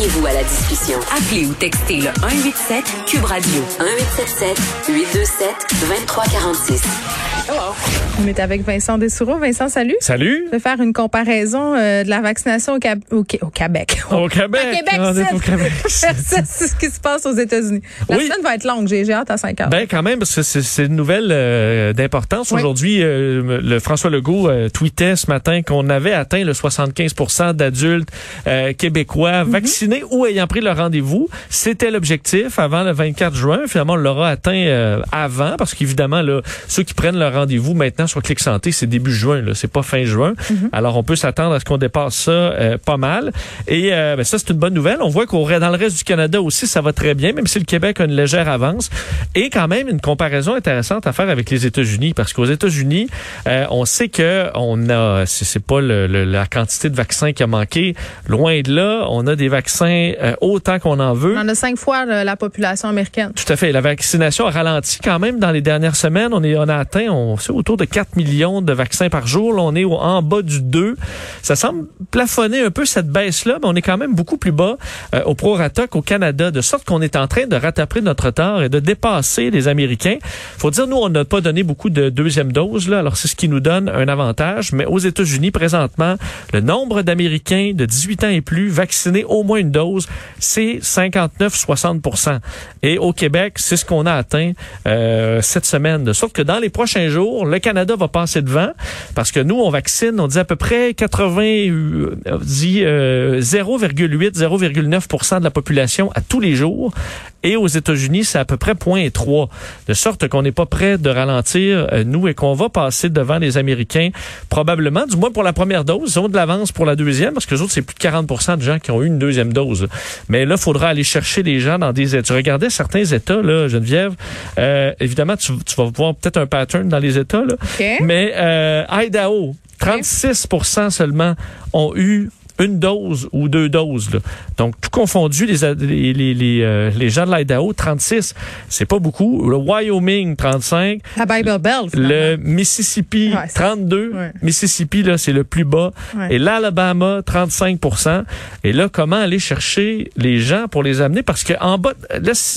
Joignez-vous à la discussion. Appelez ou textez le 187 Cube Radio 1877 827 2346. On est avec Vincent Dessoureau. Vincent, salut. Salut. Je vais faire une comparaison euh, de la vaccination au, Cab- au, au Québec. Au Québec. Au Québec, est c'est- au Québec. versus ce qui se passe aux États-Unis. La Oui. semaine va être longue. J'ai hâte à 5 heures. Ben quand même, parce que c'est c'est une nouvelle euh, d'importance. Oui. Aujourd'hui, euh, le François Legault euh, tweetait ce matin qu'on avait atteint le 75 d'adultes euh, québécois Mhm. vaccinés ou ayant pris le rendez-vous. C'était l'objectif avant le 24 juin. Finalement, on l'aura atteint euh, avant, parce qu'évidemment, là, ceux qui prennent le rendez-vous maintenant sur Clic Santé, c'est début juin, là, c'est pas fin juin. Mhm. Alors, on peut s'attendre à ce qu'on dépasse ça euh, pas mal. Et euh, ben, ça, c'est une bonne nouvelle. On voit qu'au dans le reste du Canada aussi, ça va très bien, même si le Québec a une légère avance. Et quand même, une comparaison intéressante à faire avec les États-Unis, parce qu'aux États-Unis, on sait que on a, c'est c'est pas le- le- la quantité de vaccins qui a manqué, loin de là. On a des vaccins euh, autant qu'on en veut. On en a cinq fois la population américaine. Tout à fait. La vaccination a ralenti quand même dans les dernières semaines. On est, on a atteint, on c'est autour de 4 millions de vaccins par jour. Là, on est au- en bas du 2. Ça semble plafonner un peu cette baisse-là, mais on est quand même beaucoup plus bas euh, au prorata qu'au Canada, de sorte qu'on est en train de rattraper notre retard et de dépasser les Américains. Faut dire, nous, on n'a pas donné beaucoup de deuxième dose, là. Alors, c'est ce qui nous donne un avantage. Mais aux États-Unis, présentement, le nombre d'Américains de 18 ans et plus vaccinés au moins une dose, c'est 59-60% Et au Québec, c'est ce qu'on a atteint euh, cette semaine. De sorte que dans les prochains jours, le Canada va passer devant parce que nous, on vaccine, on dit à peu près 80, euh, on dit euh, 0,8, 0,9% de la population à tous les jours. Et aux États-Unis, c'est à peu près 0,3. De sorte qu'on n'est pas prêt de ralentir, euh, nous, et qu'on va passer devant les Américains, probablement, du moins pour la première dose. Ils ont de l'avance pour la deuxième, parce que les autres, c'est plus de 40% de gens qui ont eu une deuxième dose. Mais là, il faudra aller chercher les gens dans des États. Tu regardais certains États, là, Geneviève. euh, évidemment, tu, tu vas voir peut-être un pattern dans les États, là. Mais euh, Idaho, 36% seulement ont eu une dose ou deux doses. Là. Donc, tout confondu, les, les, les, les, euh, les gens de l'Idaho, 36, c'est pas beaucoup. Le Wyoming, 35. La Bible Belt. Le. Mississippi, Ouais, c'est- 32. ouais. Mississippi, là, c'est le plus bas. Ouais. Et l'Alabama, 35% Et là, comment aller chercher les gens pour les amener? Parce que en bas,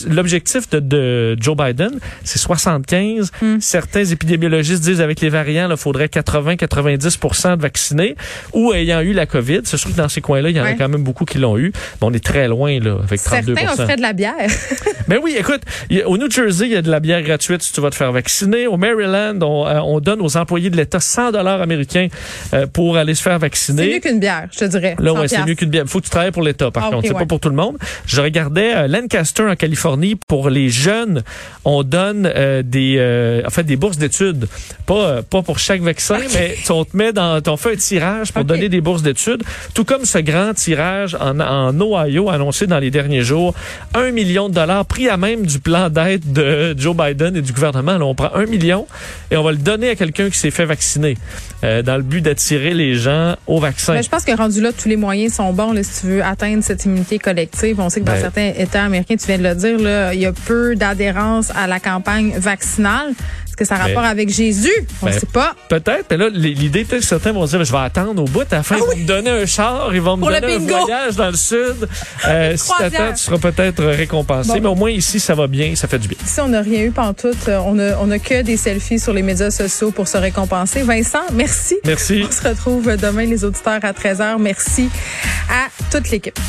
l'objectif de, de Joe Biden, c'est 75. Hmm. Certains épidémiologistes disent avec les variants, il faudrait 80-90% de vaccinés ou ayant eu la COVID. Sûr que dans ces coins-là, il y en a quand même beaucoup qui l'ont eu. Mais on est très loin, là, avec 32 Certains offraient de la bière. ben oui, écoute, il a- au New Jersey, il y a de la bière gratuite si tu vas te faire vacciner. Au Maryland, on, euh, on donne aux employés de l'État 100 dollars américains euh, pour aller se faire c'est vacciner. mieux qu'une bière, je te dirais. Là, 100 ouais, c'est mieux qu'une bière. Faut que tu travailles pour l'État, par Ah, contre. c'est ouais. pas pour tout le monde. Je regardais euh, Lancaster en Californie. Pour les jeunes, on donne euh, des, en fait, des bourses d'études. Pas, pas pour chaque vaccin, mais on te met dans, on fait un tirage pour donner des bourses d'études. Tout comme ce grand tirage en, en Ohio annoncé dans les derniers jours. Un million de dollars pris à même du plan d'aide de Joe Biden et du gouvernement. Là, on prend un million et on va le donner à quelqu'un qui s'est fait vacciner euh, dans le but d'attirer les gens au vaccin. Mais je pense que rendu là, tous les moyens sont bons là, si tu veux atteindre cette immunité collective. On sait que dans Ben- certains États américains, tu viens de le dire, là, il y a peu d'adhérence à la campagne vaccinale. Est-ce que ça a Ben- rapport avec Jésus? On ne Ben, sait pas. Peut-être, mais là, l'idée, peut-être que certains vont dire, je vais attendre au bout. À la fin, ils vont me donner un char, ils vont me Ah Pour donner un voyage dans le sud. Euh, si t'attends, tu seras peut-être récompensé. Bon. Mais au moins, ici, ça va bien, ça fait du bien. Si on n'a rien eu pantoute, euh, on a, on a que des selfies sur les médias sociaux pour se récompenser. Vincent, merci. Merci. On se retrouve demain, les auditeurs, à 13h. Merci à toute l'équipe.